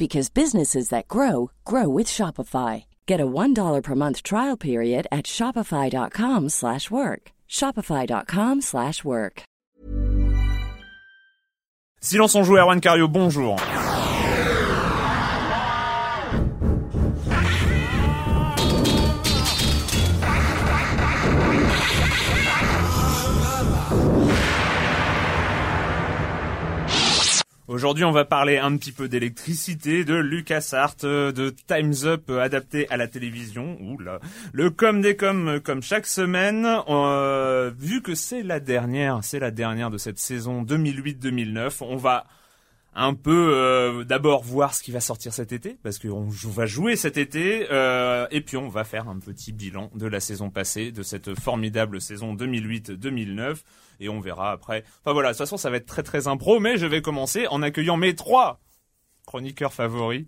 because businesses that grow grow with Shopify. Get a $1 per month trial period at Shopify.com slash work. Shopify.com slash work. Silence on joue, Erwan Cario, bonjour. Aujourd'hui, on va parler un petit peu d'électricité, de LucasArts, de Time's Up adapté à la télévision. Oula. Le com des com comme chaque semaine. Euh, vu que c'est la dernière, c'est la dernière de cette saison 2008-2009, on va un peu euh, d'abord voir ce qui va sortir cet été parce qu'on va jouer cet été euh, et puis on va faire un petit bilan de la saison passée de cette formidable saison 2008-2009 et on verra après. Enfin voilà, de toute façon ça va être très très impro mais je vais commencer en accueillant mes trois chroniqueurs favoris.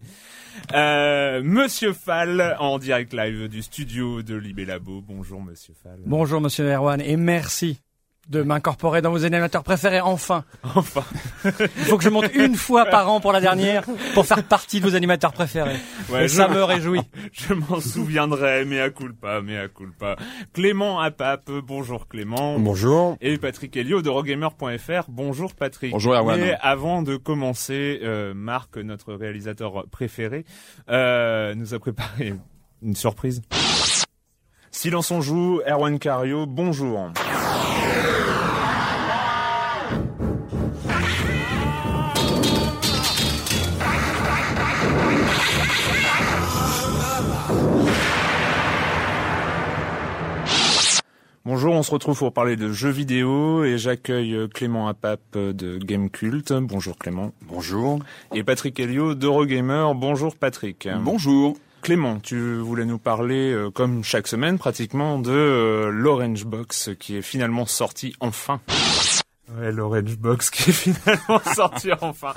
Euh, Monsieur Fall en direct live du studio de Libé Labo. Bonjour Monsieur Fall. Bonjour Monsieur Erwan et merci de m'incorporer dans vos animateurs préférés enfin. Enfin. Il faut que je monte une fois par an pour la dernière pour faire partie de vos animateurs préférés. Ouais, et ça me réjouit. Je m'en souviendrai, mais à culpa, mais à culpa. Clément Apap, bonjour Clément. Bonjour. Et Patrick Helio de Rogamer.fr, bonjour Patrick. Bonjour, Erwan. Mais avant de commencer, euh, Marc, notre réalisateur préféré, euh, nous a préparé une surprise. Silence on joue, Erwan Cario, bonjour. Bonjour, on se retrouve pour parler de jeux vidéo et j'accueille euh, Clément Apap euh, de Gamecult. Bonjour Clément. Bonjour. Et Patrick Helio d'Eurogamer. Bonjour Patrick. Bonjour. Clément, tu voulais nous parler, euh, comme chaque semaine pratiquement, de euh, l'Orange Box qui est finalement sorti enfin. Ouais, l'Orange Box qui est finalement sorti enfin.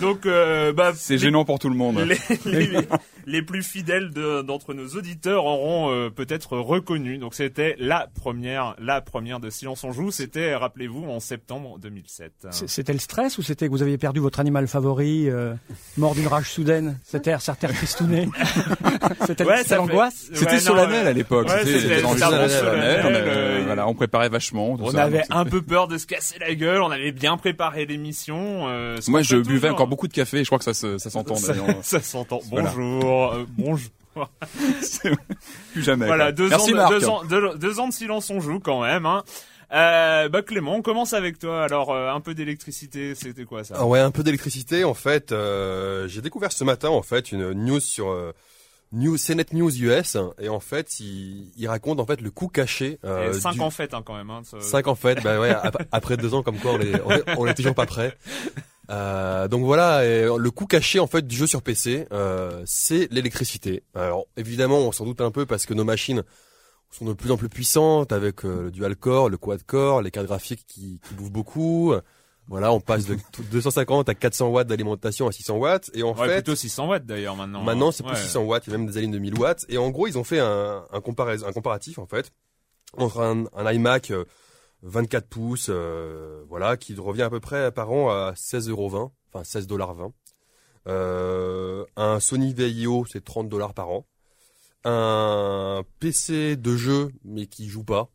Donc, euh, bah, C'est les- gênant pour tout le monde. les, les- les plus fidèles de- d'entre nos auditeurs auront euh, peut-être reconnu. Donc c'était la première, la première de Silence on joue. C'était, rappelez-vous, en septembre 2007. C- C'était le stress ou c'était que vous aviez perdu votre animal favori, euh, mort d'une rage soudaine, c'était c'était tristouné C'était Ouais, l'angoisse? Fait- C'était Ouais, solennel à l'époque. ouais, C'était- solennel, euh, euh, voilà, on préparait vachement. tout On ça, avait un peu peur de se casser la gueule. On avait bien préparé l'émission. euh, Moi, je buvais encore beaucoup de café. et Je crois que ça, ça s'entend Ça, d'ailleurs. ça s'entend. Voilà. Bonjour, euh, bonjour. Plus jamais. Voilà, deux Merci ans, de, Marc. deux, ans, deux- deux ans de silence on joue quand même. Hein. Euh, bah Clément, on commence avec toi. Alors euh, un peu d'électricité, c'était quoi ça? Ah ouais, un peu d'électricité. En fait, euh, j'ai découvert ce matin en fait une news sur euh, News, CNET News US et en fait, il, il raconte en fait le coût caché. Euh, 5 du- en fait hein, quand même. Hein, Cinq en fait. Bah ouais, ap- après deux ans comme quoi on est, on est, on est toujours pas prêt. Euh, donc voilà, et le coût caché en fait du jeu sur PC, euh, c'est l'électricité. Alors évidemment, on s'en doute un peu parce que nos machines sont de plus en plus puissantes avec euh, le dual core, le quad core, les cartes graphiques qui, qui bouffent beaucoup. Voilà, on passe de 250 à 400 watts d'alimentation à 600 watts. Et en Ouais, fait, plutôt 600 watts d'ailleurs maintenant. maintenant c'est plus Ouais. 600 watts, il y a même des alignes de 1000 watts. Et en gros, ils ont fait un, un, comparaison, un comparatif en fait entre un, un iMac euh, 24 pouces, euh, voilà, qui revient à peu près par an à 16,20€, enfin 16 dollars 20. Euh, un Sony VIO, c'est 30 dollars par an. Un PC de jeu, mais qui joue pas,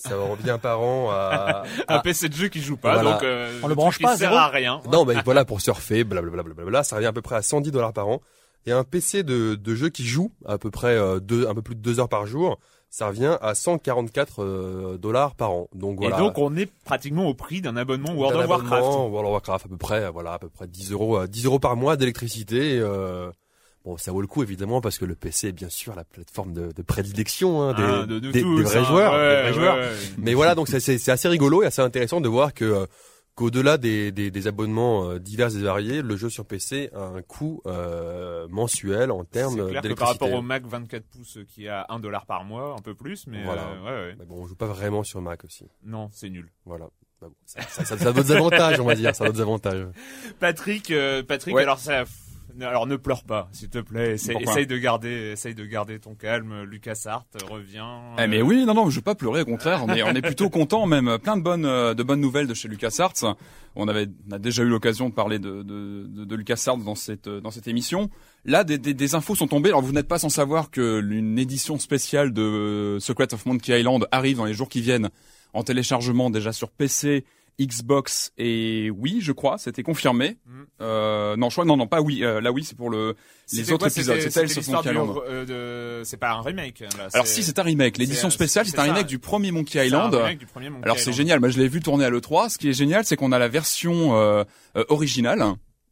ça revient par an à, Un à- PC de jeu qui joue pas, Voilà. donc euh, On le branche pas sert à rien. Non, mais voilà, pour surfer, blablabla, blablabla, ça revient à peu près à 110 dollars par an. Et un PC de, de jeu qui joue à peu près euh, deux, un peu plus de deux heures par jour, ça revient à 144 euh, dollars par an. Donc voilà. Et donc on est pratiquement au prix d'un abonnement World of Warcraft. abonnement, World of Warcraft à peu près, voilà, à peu près 10 euros, euh, 10 euros par mois d'électricité. euh, bon, ça vaut le coup évidemment parce que le PC est bien sûr la plateforme de, de prédilection hein, des, Hein, de, de des- tous, des vrais hein. joueurs. Ouais, des vrais ouais, joueurs. ouais. Mais voilà, donc c'est- assez rigolo et assez intéressant de voir que euh, qu'au-delà des, des, des abonnements euh, divers et variés, le jeu sur PC a un coût euh, mensuel en C'est termes clair que par d'électricité. rapport au Mac 24 pouces euh, qui à 1 dollar par mois, un peu plus, mais Voilà. euh, ouais, ouais. Mais bon, on joue pas vraiment sur Mac aussi. Non, c'est nul. Voilà. Bah bon, ça, ça, ça, ça a d'autres avantages, on va dire. Ça a d'autres avantages. Patrick, euh, Patrick, Ouais. alors ça, alors ne pleure pas, s'il te plaît. Essaye, de garder, essaye de garder ton calme. Lucas Hart revient. Eh mais euh, oui, non, non, je veux pas pleurer, au contraire. On est, on est plutôt content, même plein de bonnes, euh, de bonnes nouvelles de chez LucasArts. On avait, on a déjà eu l'occasion de parler de, de, de, de LucasArts dans cette, euh, dans cette émission. Là, des, des, des infos sont tombées. Alors, vous n'êtes pas sans savoir que une édition spéciale de Secret of Monkey Island arrive dans les jours qui viennent en téléchargement déjà sur PC, Xbox et Wii, je crois. C'était confirmé. Mm. Euh, non, je crois, non, non, pas Wii. Euh, là, oui, c'est pour le, les autres quoi, épisodes. Tales of l'histoire Monkey Island. euh, c'est pas un remake. Là, Alors si c'est un remake, l'édition c'est- spéciale c'est c'est un ça. remake du premier Monkey c'est un Island. Alors c'est génial, moi je l'ai vu tourner à l'E3. Ce qui est génial, c'est qu'on a la version euh, euh, originale,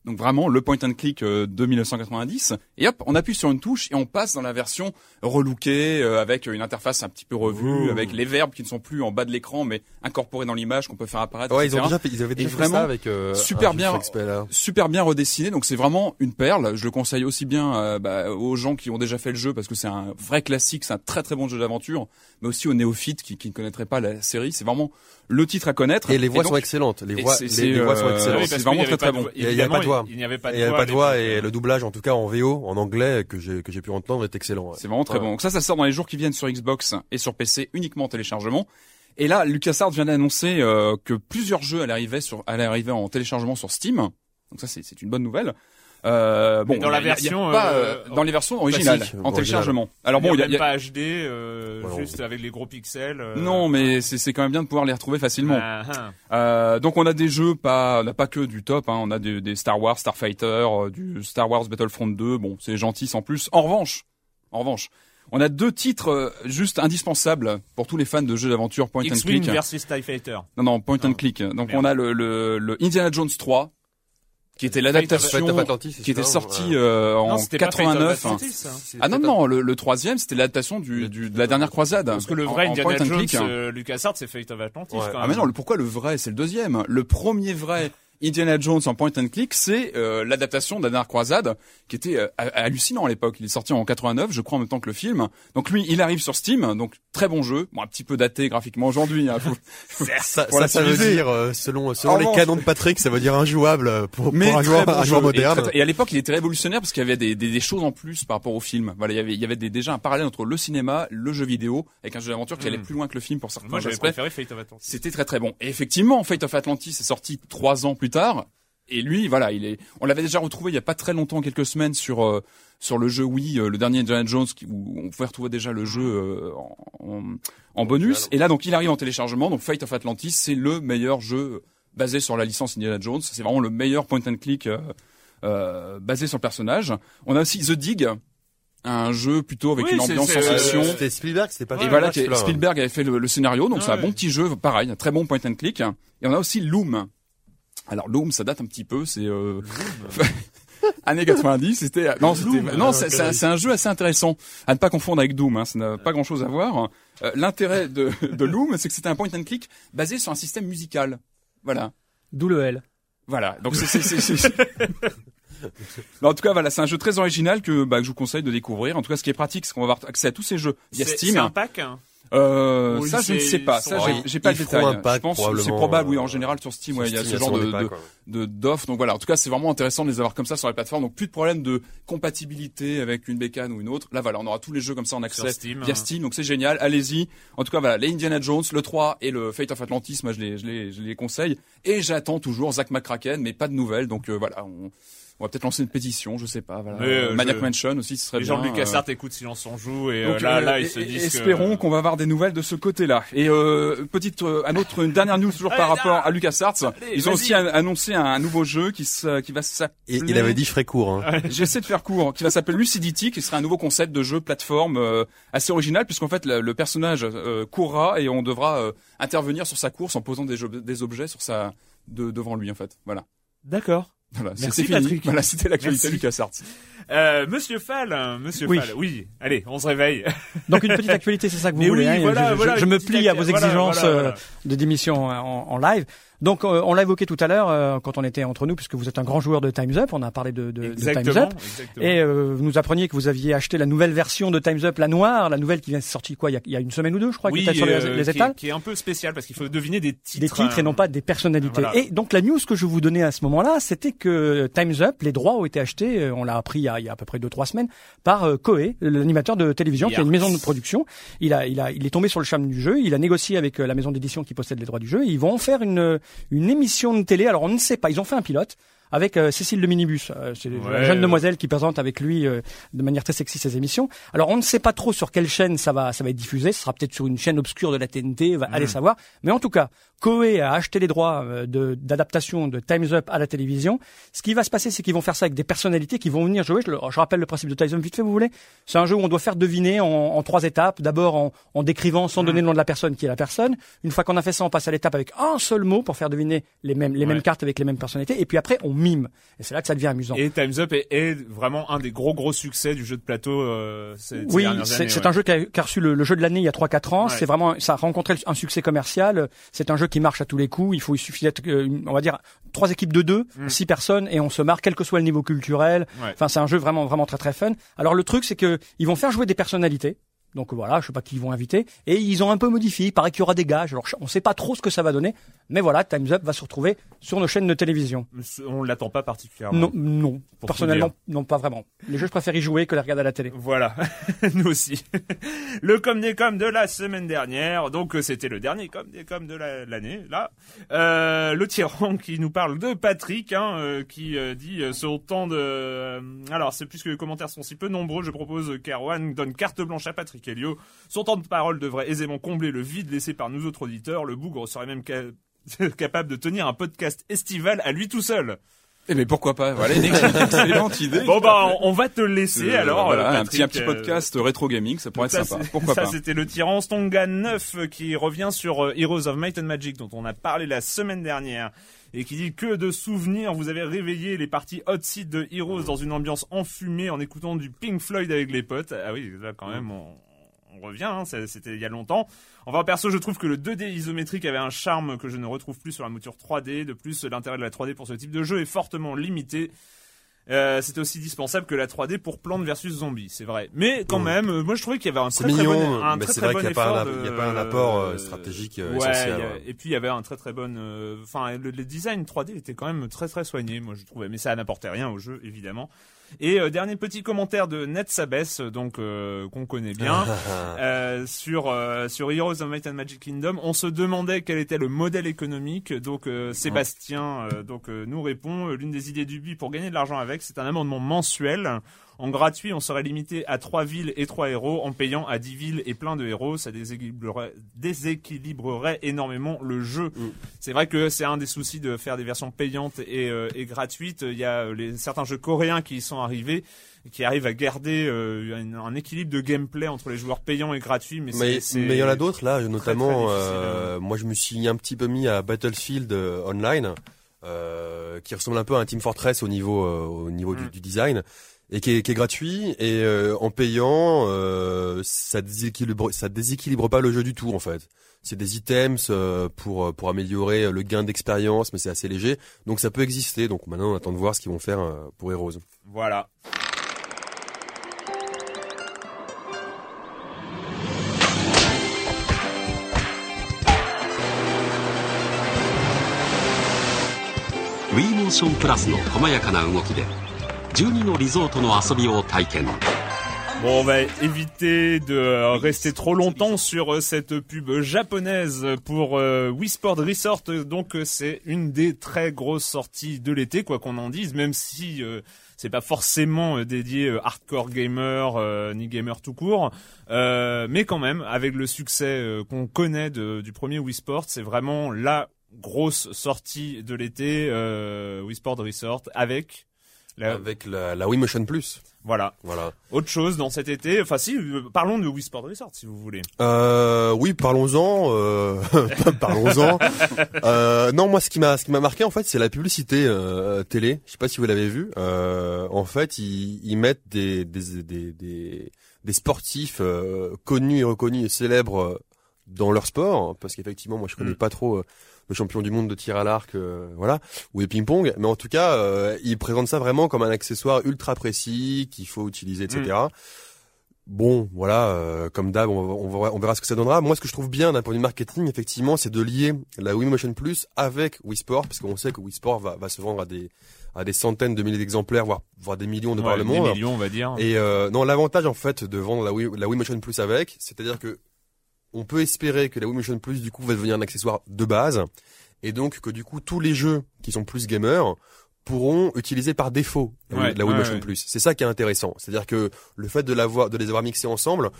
donc vraiment le point and click euh, de 1990. Et hop, on appuie sur une touche et on passe dans la version relookée euh, avec une interface un petit peu revue, Ouh. avec les verbes qui ne sont plus en bas de l'écran mais incorporés dans l'image qu'on peut faire apparaître. Ouais, ils ont déjà fait, ils avaient déjà fait vraiment, ça avec euh, super bien. Super bien redessiné, donc c'est vraiment une perle. Je le conseille aussi bien euh, bah, aux gens qui ont déjà fait le jeu parce que c'est un vrai classique, c'est un très très bon jeu d'aventure, mais aussi aux néophytes qui, qui ne connaîtraient pas la série. C'est vraiment le titre à connaître. Et les voix donc, sont excellentes. Les voix, c'est- les, c'est, les voix sont excellentes. oui, c'est vraiment très, très bon. Il y a- il y avait pas de voix. Il, il n'y avait pas de Il n'y avait voix pas de voix et le doublage, en tout cas en VO, en anglais, que j'ai que j'ai pu entendre, est excellent. ouais. C'est vraiment très Ouais. bon. Donc ça, ça sort dans les jours qui viennent sur Xbox et sur PC uniquement en téléchargement. Et là, LucasArts vient d'annoncer euh, que plusieurs jeux allaient arriver, sur, allaient arriver en téléchargement sur Steam. Donc ça, c'est c'est une bonne nouvelle. Euh, bon, dans la version, pas, euh, euh, dans les versions originales, en téléchargement. Alors bon, il y a, y a- pas HD, euh, Ouais, juste avec les gros pixels. euh, non, mais c'est c'est quand même bien de pouvoir les retrouver facilement. ah, ah. Euh, donc on a des jeux pas, on n'a pas que du top, hein, on a des, des Star Wars, Starfighter, du Star Wars Battlefront 2. Bon, c'est gentil sans plus. En revanche, en revanche, on a deux titres juste indispensables pour tous les fans de jeux d'aventure point and X-Wing click. versus TIE Fighter. Non, non, point and Non. click. Donc Merde. on a le, le, le Indiana Jones 3, qui était l'adaptation, qui était ça, sorti ouais. euh, non, en 89. Atlantis, hein. C'est- Ah non, non, le, le troisième, c'était l'adaptation du, du, de la dernière croisade. Parce que le vrai en Indiana Jones, euh, LucasArts, c'est Fate of Atlantis Ouais. quand Ah même. mais non, le, pourquoi le vrai C'est le deuxième? Le premier vrai Indiana Jones en point and click, c'est euh, l'adaptation dernière croisade, qui était euh, ha- hallucinant à l'époque. Il est sorti en 89, je crois, en même temps que le film. Donc lui, il arrive sur Steam, donc très bon jeu. Bon, un petit peu daté graphiquement aujourd'hui. Hein, faut- Ça, Pour ça, ça veut dire, euh, selon, selon les revanche- canons de Patrick, ça veut dire injouable euh, pour, pour mais un très joueur, bon un joueur Et, moderne. très- et à l'époque, il était révolutionnaire parce qu'il y avait des, des, des choses en plus par rapport au film. Voilà, il y avait, il y avait des- déjà un parallèle entre le cinéma, le jeu vidéo, avec un jeu d'aventure qui allait Mm. plus loin que le film pour certains Moi, j'avais préféré Fate of Atlantis. C'était très très bon. Et effectivement, Fate of Atlantis est sorti trois ans plus tard. Et lui, voilà, il est. On l'avait déjà retrouvé il y a pas très longtemps, quelques semaines, sur euh, sur le jeu Wii, euh, le dernier Indiana Jones, où on pouvait retrouver déjà le jeu euh, en, bonus. Et là, donc, il arrive en téléchargement. Donc, Fate of Atlantis, c'est le meilleur jeu basé sur la licence Indiana Jones. C'est vraiment le meilleur point and click euh, euh, basé sur le personnage. On a aussi The Dig, un jeu plutôt avec Oui, une ambiance euh, fiction. C'était Spielberg, c'était pas Et voilà. Spielberg avait fait le, le scénario, donc c'est un Ouais. bon petit jeu, pareil, un très bon point and click. Et on a aussi Loom. Alors Loom, ça date un petit peu, c'est euh, années 90. C'était non, c'était Loom, non, euh, c'est un, jeu assez intéressant à ne pas confondre avec Doom. Hein, ça n'a pas grand-chose à voir. Euh, L'intérêt de, de Loom, c'est que c'était un point and click basé sur un système musical. Voilà. D'où le L. Voilà, donc c'est c'est c'est- c'est- Mais en tout cas voilà, c'est un jeu très original que bah, que je vous conseille de découvrir. En tout cas, ce qui est pratique, c'est qu'on va avoir accès à tous ces jeux via C'est Steam. c'est un pack. hein. Euh, Oui, ça, je ne sais pas. Ça, ils j'ai- pas le détail. je pense que c'est probable, oui, euh, en général sur Steam, Sur ouais, il y a ce genre de, d'offres. Donc voilà, en tout cas, c'est vraiment intéressant de les avoir comme ça sur la plateforme. Donc plus de problème de compatibilité avec une bécane ou une autre. Là, voilà, on aura tous les jeux comme ça en accès Steam, via hein. Steam. Donc c'est génial. Allez-y. En tout cas, voilà, les Indiana Jones, le 3 et le Fate of Atlantis, moi je les, je les, je les conseille. Et j'attends toujours Zack McCracken, mais pas de nouvelles. Donc euh, voilà, on, on va peut-être lancer une pétition, je sais pas. Voilà. Euh, Maniac je- Mansion aussi, ce serait Les bien. gens de euh, LucasArts écoutent Silence on joue et euh, donc, là, euh, là, ils se disent espérons qu'on va avoir des nouvelles de ce côté-là. Et euh, petite, euh, un autre, une dernière news toujours par rapport à LucasArts. Allez, Ils ont aussi an- annoncé un, un nouveau jeu qui, se- qui va s'appeler. Et il avait dit je ferais court. Hein. J'essaie de faire court, qui va s'appeler Lucidity, qui sera un nouveau concept de jeu plateforme euh, assez original, puisqu'en fait le, le personnage euh, courra et on devra euh, intervenir sur sa course en posant des, jeux- des objets sur sa de, devant lui en fait. Voilà. D'accord. Voilà, c'est Merci, fini. Patrick. Voilà, c'était l'actualité. LucasArts. Euh, Monsieur Fall, hein, Monsieur Oui. Fall, oui. Allez, on se réveille. Donc une petite actualité, c'est ça que vous Mais voulez. oui, hein. voilà, je, je- voilà, je me plie à vos exigences voilà, euh, voilà. de d'émission en, en live. Donc euh, on l'a évoqué tout à l'heure euh, quand on était entre nous, puisque vous êtes un grand joueur de Times Up. On a parlé de, de, de Times. Up. exactement. Et euh, vous nous appreniez que vous aviez acheté la nouvelle version de Times Up, la noire, la nouvelle qui vient de sortir quoi il y a, il y a une semaine ou deux, je crois, oui, qui était sur les, euh, les qui, étals. est, qui est un peu spécial parce qu'il faut deviner des titres. des titres et non hein. pas des personnalités. Voilà. Et donc la news que je vous donnais à ce moment-là, c'était que Times Up, les droits ont été achetés, euh, on l'a appris il y, a, il y a à peu près deux trois semaines, par euh, Koei, l'animateur de télévision, qui est une maison de production. Il a, il a, il est tombé sur le charme du jeu. Il a négocié avec euh, la maison d'édition qui possède les droits du jeu. Et ils vont en faire une, une émission de télé. Alors on ne sait pas. Ils ont fait un pilote avec euh, Cécile de Minibus. Euh, c'est Ouais, la jeune demoiselle qui présente avec lui euh, de manière très sexy ses émissions. Alors on ne sait pas trop sur quelle chaîne ça va, ça va être diffusé. Ce sera peut-être sur une chaîne obscure de la TNT. Va Mm. aller savoir. Mais en tout cas, Koei a acheté les droits de- d'adaptation de, Times Up à la télévision. Ce qui va se passer, c'est qu'ils vont faire ça avec des personnalités qui vont venir jouer. Je, le- je rappelle le principe de Times Up vite fait, vous voulez C'est un jeu où on doit faire deviner en, en trois étapes. D'abord en, en décrivant sans donner le nom de la personne qui est la personne. Une fois qu'on a fait ça, on passe à l'étape avec un seul mot pour faire deviner les mêmes les Ouais. mêmes cartes avec les mêmes personnalités. Et puis après, on mime. Et c'est là que ça devient amusant. Et Times Up est, est vraiment un des gros gros succès du jeu de plateau. Euh, ces, Oui, c'est ouais. un jeu qui a, qui a reçu le, le jeu de l'année il y a 3-4 ans. Ouais. C'est vraiment, ça a rencontré un succès commercial. C'est un jeu qui marche à tous les coups. Il faut, il suffit d'être, euh, on va dire, trois équipes de deux, Mm. six personnes, et on se marre, quel que soit le niveau culturel. Ouais. Enfin, c'est un jeu vraiment, vraiment très très fun. Alors le truc, c'est que ils vont faire jouer des personnalités. Donc voilà, je sais pas qui ils vont inviter. Et ils ont un peu modifié. Il paraît qu'il y aura des gages. Alors on sait pas trop ce que ça va donner. Mais voilà, Times Up va se retrouver sur nos chaînes de télévision. On l'attend pas particulièrement. Non, non. Personnellement, non, pas vraiment. Les jeux, je préfère y jouer que les regarder à la télé. Voilà, nous aussi. Le com des com de la semaine dernière, donc euh, c'était le dernier com des com de la- l'année, là. Euh, le tyran qui nous parle de Patrick, hein, euh, qui euh, dit euh, sur temps de... euh, alors, c'est puisque les commentaires sont si peu nombreux, je propose qu'Erwan donne carte blanche à Patrick Helio. Son temps de parole devrait aisément combler le vide laissé par nous autres auditeurs. Le bougre serait même capable de tenir un podcast estival à lui tout seul. Eh mais pourquoi pas Voilà une excellente idée. Bon bah, on, va te laisser Euh, alors. voilà, un petit un euh, podcast rétro gaming, ça pourrait être ça, sympa. Pourquoi ça, pas c'était le tyran Stonga 9 euh, qui revient sur Heroes of Might and Magic dont on a parlé la semaine dernière et qui dit que de souvenirs vous avez réveillé les parties hot seat de Heroes dans une ambiance enfumée en écoutant du Pink Floyd avec les potes. Ah oui, là quand même on, on revient, hein, c'était il y a longtemps. Enfin perso je trouve que le 2D isométrique avait un charme que je ne retrouve plus sur la mouture 3D. De plus l'intérêt de la 3D pour ce type de jeu est fortement limité. Euh, c'était aussi dispensable que la 3D pour Plantes versus Zombies, c'est vrai. Mais quand Mm. même, euh, moi je trouvais qu'il y avait un très très mignon, bon, un mais très, c'est très vrai bon qu'il n'y a, pas effort un- il y a de- pas un apport euh, stratégique Ouais, essentiel. a- et puis il y avait un très très bon, enfin le, le design 3D était quand même très très soigné, moi je trouvais, mais ça n'apportait rien au jeu évidemment. Et euh, dernier petit commentaire de Ned Sabes, donc euh, qu'on connaît bien. Euh, sur euh, sur Heroes of Might and Magic Kingdom, on se demandait quel était le modèle économique. Donc euh, Sébastien euh, donc euh, nous répond euh, l'une des idées du BI pour gagner de l'argent avec, c'est un amendement mensuel. En gratuit, on serait limité à 3 villes et 3 héros. En payant à 10 villes et plein de héros, ça déséquilibrerait, déséquilibrerait énormément le jeu. C'est vrai que c'est un des soucis de faire des versions payantes et, euh, et gratuites. Il y a euh, les, certains jeux coréens qui y sont arrivés qui arrivent à garder euh, un, un équilibre de gameplay entre les joueurs payants et gratuits. Mais, Mais c'est- mais il y en a d'autres là, très notamment. euh, moi, je me suis un petit peu mis à Battlefield euh, Online, qui ressemble un peu à un Team Fortress au niveau au niveau du, Mm. du design et qui est, gratuit et euh, en payant euh, ça déséquilibre pas le jeu du tout en fait. C'est des items euh, pour pour améliorer le gain d'expérience mais c'est assez léger. Donc ça peut exister. Donc maintenant on attend de voir ce qu'ils vont faire pour Heroes. Voilà. Voilà ウィーモーションプラスの細やかな動きで12のリゾートの遊びを体験 Bon, on va éviter de euh, rester trop longtemps sur euh, cette pub japonaise pour euh, Wii Sport Resort. Donc, euh, c'est une des très grosses sorties de l'été, quoi qu'on en dise, même si euh, c'est pas forcément euh, dédié euh, hardcore gamer euh, ni gamer tout court. Euh, mais quand même, avec le succès euh, qu'on connaît de- du premier Wii Sport, c'est vraiment la grosse sortie de l'été euh, Wii Sport Resort avec la, Avec la, la Wii Motion Plus. voilà Voilà. autre chose dans cet été. Enfin si, euh, parlons de Wii Sport Resort si vous voulez. Euh, oui, parlons-en. Euh, parlons-en. Euh, non, moi, ce qui m'a, ce qui m'a marqué en fait, c'est la publicité euh, télé. Je sais pas si vous l'avez vu. Euh, en fait, ils, ils mettent des des des des, des sportifs euh, connus et reconnus et célèbres dans leur sport, parce qu'effectivement, moi, je connais Mm. pas trop. Le champion du monde de tir à l'arc, euh, voilà, ou de ping-pong, mais en tout cas, euh, ils présentent ça vraiment comme un accessoire ultra précis qu'il faut utiliser, etc. Bon, voilà, euh, comme d'hab, on, on, verra- on verra ce que ça donnera. Moi, ce que je trouve bien d'un point de vue marketing, effectivement, c'est de lier la Wii Motion Plus avec Wii Sport, parce qu'on sait que Wii Sport va, va se vendre à des à des centaines de milliers d'exemplaires, voire, voire des millions de par le des monde. millions, on va dire. Et euh, non, l'avantage en fait de vendre la Wii, la Wii Motion Plus avec, c'est-à-dire que on peut espérer que la Wii Motion Plus du coup va devenir un accessoire de base, et donc que du coup tous les jeux qui sont plus gamers pourront utiliser par défaut la Wii- Ouais, la Wii ouais, Motion ouais. Plus. C'est ça qui est intéressant, c'est-à-dire que le fait de l'avoir, de les avoir mixés ensemble.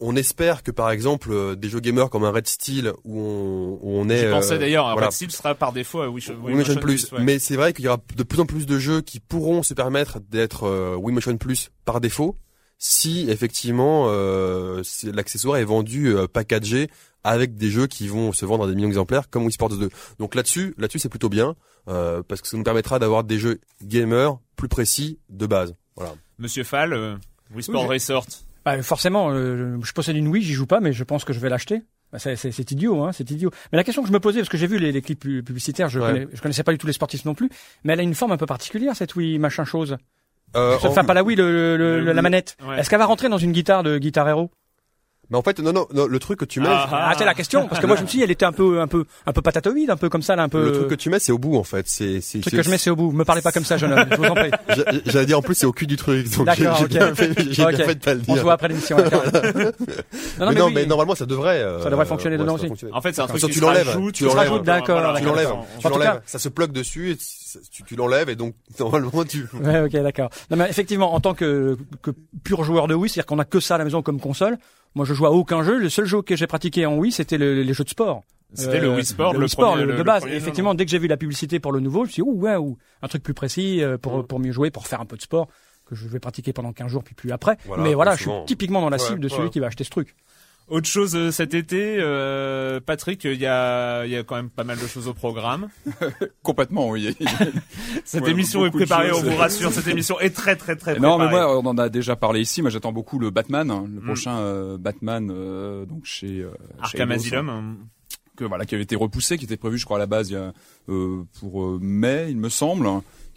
On espère que par exemple euh, des jeux gamers comme un Red Steel où on, où on est Je pensais euh, d'ailleurs, voilà. Red Steel sera par défaut à Wii, Wii Motion Plus. Mais c'est vrai qu'il y aura de plus en plus de jeux qui pourront se permettre d'être euh, Wii Motion Plus par défaut si effectivement euh, c'est- l'accessoire est vendu euh, packagé avec des jeux qui vont se vendre à des millions d'exemplaires comme Wii Sports 2. Donc là-dessus, là-dessus c'est plutôt bien euh, parce que ça nous permettra d'avoir des jeux gamers plus précis de base. Voilà. Monsieur Fall, euh, Wii Sport Oui, Resort. Bah, forcément, euh, je possède une Wii, j'y joue pas, mais je pense que je vais l'acheter. Bah, c'est, c'est- c'est idiot, hein, c'est idiot. Mais la question que je me posais, parce que j'ai vu les, les clips pu- publicitaires, je, Ouais. connais, je connaissais pas du tout les sportifs non plus, mais elle a une forme un peu particulière cette Wii machin chose. Euh, Enfin, en- pas la Wii, le, le- le- Le- la manette. Ouais. Est-ce qu'elle va rentrer dans une guitare de Guitar Hero? Mais en fait non non, non le truc que tu mets Ah, Ah, c'est la question, parce que moi je me suis dit, elle était un peu, un peu, un peu patatoïde, un peu comme ça, là, un peu. le truc que tu mets c'est au bout en fait, c'est c'est Le truc que je mets, c'est au bout. Me parlez pas comme ça, jeune homme. Je vous en prie. J'a- J'allais dire en plus c'est au cul du truc donc j'ai D'accord, j'ai ok. bien fait, j'ai Ok. bien fait de pas le On dire. se voit après l'émission. d'accord. Non, mais, non, oui. mais normalement ça devrait. euh, Ça devrait fonctionner ouais, dedans aussi. fonctionner. En fait, c'est un truc qui tu l'enlèves, tu l'enlèves. D'accord, tu l'enlèves, on- tu En tout l'enlèves, cas- ça se plug dessus, et tu, tu l'enlèves et donc normalement tu. Ouais, ok, d'accord. Non, mais effectivement, en tant que, que pur joueur de Wii, c'est-à-dire qu'on a que ça à la maison comme console. Moi, je joue à aucun jeu. Le seul jeu que j'ai pratiqué en Wii, c'était le- les jeux de sport. C'était Euh, le Wii Sport, le, le Wii Sport, premier- le- le- de le base. premier, Et non, effectivement, dès que j'ai vu la publicité pour le nouveau, je me suis dit, ouh, ouais, ouh, un truc plus précis euh, Mm. pour, pour mieux jouer, pour faire un peu de sport que je vais pratiquer pendant 15 jours puis plus après. Voilà, mais voilà, je suis typiquement dans la Ouais, cible de celui ouais. qui va acheter ce truc. Autre chose euh, cet été, euh, Patrick, il y a, il y a quand même pas mal de choses au programme. Complètement, oui. Cette Ouais, émission est préparée, on vous rassure. Cette émission est très très très Non, préparée. mais moi, on en a déjà parlé ici. Moi, j'attends beaucoup le Batman, hein, le Mm. prochain euh, Batman, euh, donc chez euh, chez Arkham Eidos, Asylum. hein, que voilà, qui avait été repoussé, qui était prévu, je crois, à la base, il y a, euh, pour mai, il me semble,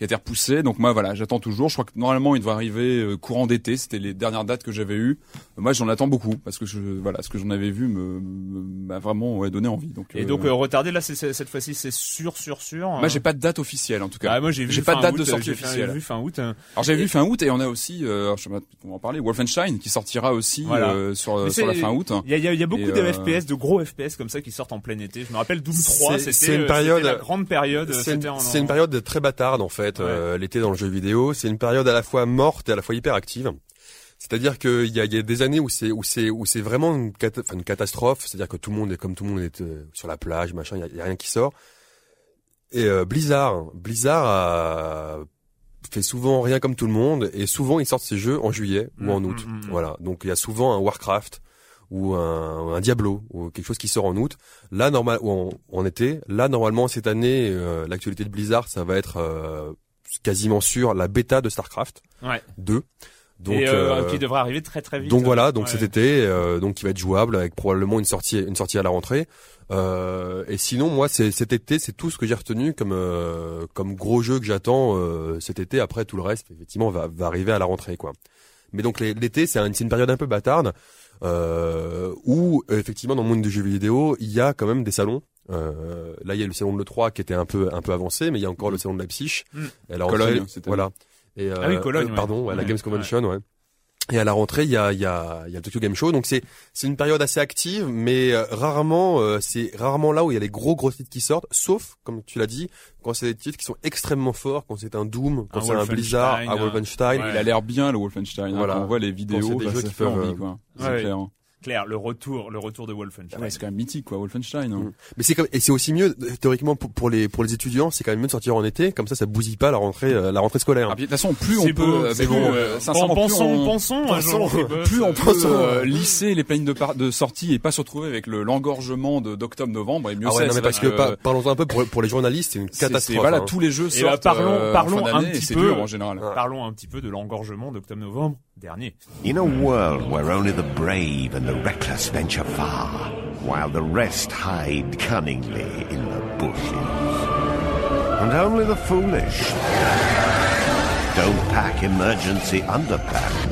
qui a été repoussé. Donc moi, voilà, j'attends toujours. Je crois que normalement, il devrait arriver euh, courant d'été. C'était les dernières dates que j'avais eues. Euh, moi, j'en attends beaucoup parce que je, voilà, ce que j'en avais vu me me- m'a vraiment ouais, donné envie. Donc, Et euh, donc euh, retardé là, c'est c'est- cette fois-ci, c'est sûr, sûr, sûr. moi, j'ai pas de date officielle en tout cas. Ah, moi j'ai vu j'ai pas fin de date août, de sortie j'ai officielle. J'ai vu fin août. hein. Alors j'avais vu fin août et on a aussi, euh, je sais pas on va en parler, Wolfenstein qui sortira aussi Voilà. euh, sur, la fin août. Il y a, il y a- il y a beaucoup de euh, FPS, de gros FPS comme ça qui sortent en plein été. Je me rappelle Doom 3, C'est- c'était c'est une période- c'était la grande période. C'est une, une période très bâtarde en fait, Ouais. euh, l'été dans le jeu vidéo. C'est une période à la fois morte et à la fois hyper active. C'est-à-dire qu'il y y a des années où c'est où c'est où c'est vraiment une, cata- enfin, une catastrophe. C'est-à-dire que tout le monde est comme tout le monde est euh, sur la plage, machin. Il y a, il y a rien qui sort. Et euh, Blizzard, Blizzard a fait souvent rien comme tout le monde et souvent ils sortent ses jeux en juillet ou en Mm, août. mm, mm. Voilà. Donc il y a souvent un Warcraft ou un, un Diablo ou quelque chose qui sort en août. Là normal ou en, en été. Là normalement cette année euh, l'actualité de Blizzard ça va être euh, quasiment sûr la bêta de Starcraft Ouais. 2. Donc et euh, euh, qui devrait arriver très très vite. donc voilà, donc Ouais. cet été, euh, donc qui va être jouable avec probablement une sortie, une sortie à la rentrée. Euh, et sinon, moi, c'est cet été, c'est tout ce que j'ai retenu comme euh, comme gros jeu que j'attends euh, cet été. Après, tout le reste, effectivement, va, va arriver à la rentrée, quoi. Mais donc l'été, c'est un- c'est une période un peu bâtarde euh, où effectivement dans le monde du jeu vidéo, il y a quand même des salons Euh, là, il y a le salon de l'E3 qui était un peu un peu avancé, mais il y a encore le salon de Leipzig. Mm. Et à la rentrée, Cologne, c'était- voilà. Et, euh, Ah oui, Cologne, ouais. Pardon, ouais, la Ouais. Games Convention, ouais. Et à la rentrée, il y a, il y, a, il y a le Tokyo Game Show. Donc c'est c'est une période assez active, mais euh, rarement euh, c'est rarement là où il y a les gros gros titres qui sortent, sauf comme tu l'as dit, quand c'est des titres qui sont extrêmement forts, quand c'est un Doom, quand Un c'est un Blizzard, Wolfenstein, un Wolfenstein. Ouais. Il a l'air bien le Wolfenstein. hein, Voilà. Quand on voit les vidéos, des bah, jeux ça qui fait peuvent, envie, euh, quoi. C'est clair. Claire, le retour, le retour de Wolfenstein. Ouais, c'est quand même mythique, quoi, Wolfenstein. hein. Mm. Mais c'est comme et c'est aussi mieux euh, théoriquement pour, pour les pour les étudiants, c'est quand même mieux de sortir en été, comme ça ça bousille pas la rentrée euh, la rentrée scolaire. Ah, puis, de toute façon, plus on peut, euh, pensons, plus on peut, euh, lisser les plaines de, par- de sortie et pas se retrouver avec le l'engorgement de d'octobre-novembre et mieux Ah ouais, c'est. non mais parce que parlons un peu pour pour les journalistes, c'est une catastrophe. voilà, hein. tous les jeux Et bah, sortent. parlons- euh, en parlons fin un et petit c'est peu. dur en général. Parlons un petit peu de l'engorgement d'octobre-novembre dernier. In a world where only the brave and the reckless venture far, while the rest hide cunningly in the bushes, and only the foolish don't pack emergency underpants.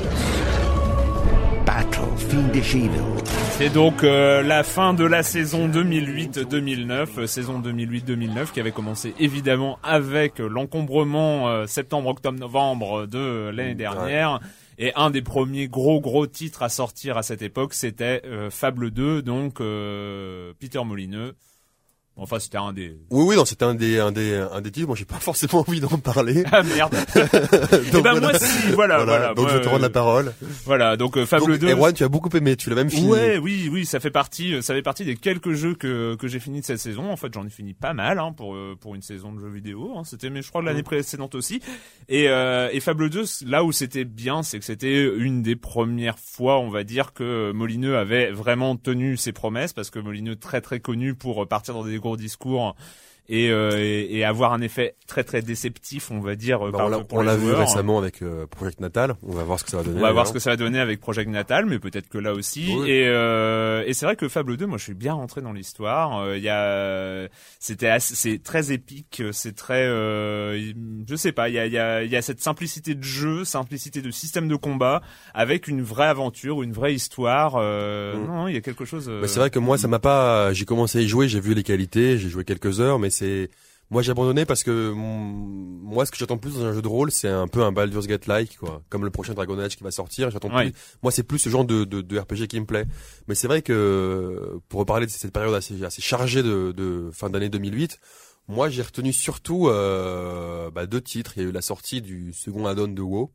Battle fiendish evil. C'est donc euh, la fin de la saison 2008-2009, euh, saison 2008-2009 qui avait commencé évidemment avec euh, l'encombrement euh, septembre-octobre-novembre de l'année dernière. Et un des premiers gros gros titres à sortir à cette époque, c'était euh, Fable 2, donc euh, Peter Molineux. Enfin, c'était un des... Oui oui, non, c'était un des un des un des titres, moi j'ai pas forcément envie d'en parler. Ah merde Eh Donc, ben voilà. moi si, voilà, voilà. donc moi, je te rends la euh, parole. Voilà, donc euh, Fable Donc, 2... Erwan, tu as beaucoup aimé, tu l'as même fini. Ouais, oui, oui, ça fait partie, euh, ça fait partie des quelques jeux que que j'ai fini de cette saison. En fait, j'en ai fini pas mal hein, pour pour une saison de jeux vidéo. Hein. C'était, mais je crois de l'année précédente aussi. Et euh, et Fable 2, c- là où c'était bien, c'est que c'était une des premières fois, on va dire, que Molineux avait vraiment tenu ses promesses, parce que Molineux très très connu pour partir dans des gros discours. Et, euh, et, et avoir un effet très très déceptif, on va dire, Bah, par- on l'a vu récemment avec euh, Project Natal. On va voir ce que ça va donner. On va voir ce que ça va donner avec Project Natal, mais peut-être que là aussi. Oui. Et, euh, et c'est vrai que Fable 2, moi, je suis bien rentré dans l'histoire. Euh, Il y a, c'était, assez- c'est très épique. C'est très, euh, je sais pas. Il y a, il y a, il y a cette simplicité de jeu, simplicité de système de combat, avec une vraie aventure, une vraie histoire. Euh, Mm. Non, il y a quelque chose. euh, Bah, c'est vrai que moi, ça m'a pas. J'ai commencé à y jouer, j'ai vu les qualités, j'ai joué quelques heures, mais c'est. Moi, j'ai abandonné parce que moi, ce que j'attends plus dans un jeu de rôle, c'est un peu un Baldur's Gate like, quoi, comme le prochain Dragon Age qui va sortir. J'attends Ouais. plus. Moi, c'est plus ce genre de, de, de RPG qui me plaît. Mais c'est vrai que pour reparler de cette période assez, assez chargée de, de fin d'année 2008. Moi, j'ai retenu surtout euh, bah, deux titres. Il y a eu la sortie du second add-on de WoW,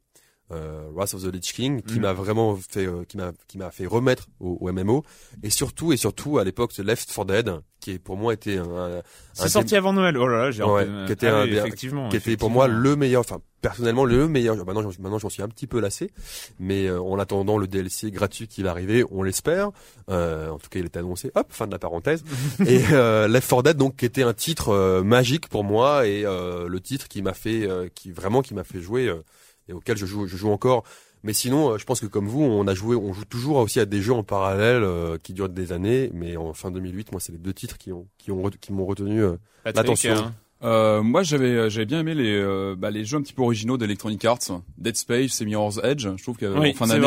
euh, Wrath of the Lich King, qui Mm. m'a vraiment fait, euh, qui m'a, qui m'a fait remettre au, au MMO, et surtout et surtout à l'époque Left 4 Dead, qui est pour moi était un, un- C'est sorti avant Noël. Oh là là, j'ai Ouais, qui était ah un oui, effectivement, qui était pour moi le meilleur, enfin personnellement le meilleur. Maintenant, j'en- maintenant j'en suis un petit peu lassé, mais euh, en attendant le DLC gratuit qui va arriver, on l'espère. Euh, en tout cas, il est annoncé. Hop, fin de la parenthèse. et euh, Left 4 Dead, donc, qui était un titre euh, magique pour moi et euh, le titre qui m'a fait, euh, qui vraiment qui m'a fait jouer euh, et auquel je joue, je joue encore. Mais sinon, euh, je pense que comme vous, on a joué, on joue toujours aussi à des jeux en parallèle euh, qui durent des années. Mais en fin 2008, moi, c'est les deux titres qui ont, qui ont, qui m'ont retenu. euh, Patrick, Attention. hein. Euh, moi, j'avais j'avais bien aimé les euh, bah, les jeux un petit peu originaux d'Electronic Arts, Dead Space et Mirror's Edge. Je trouve qu'en Oui, fin d'année,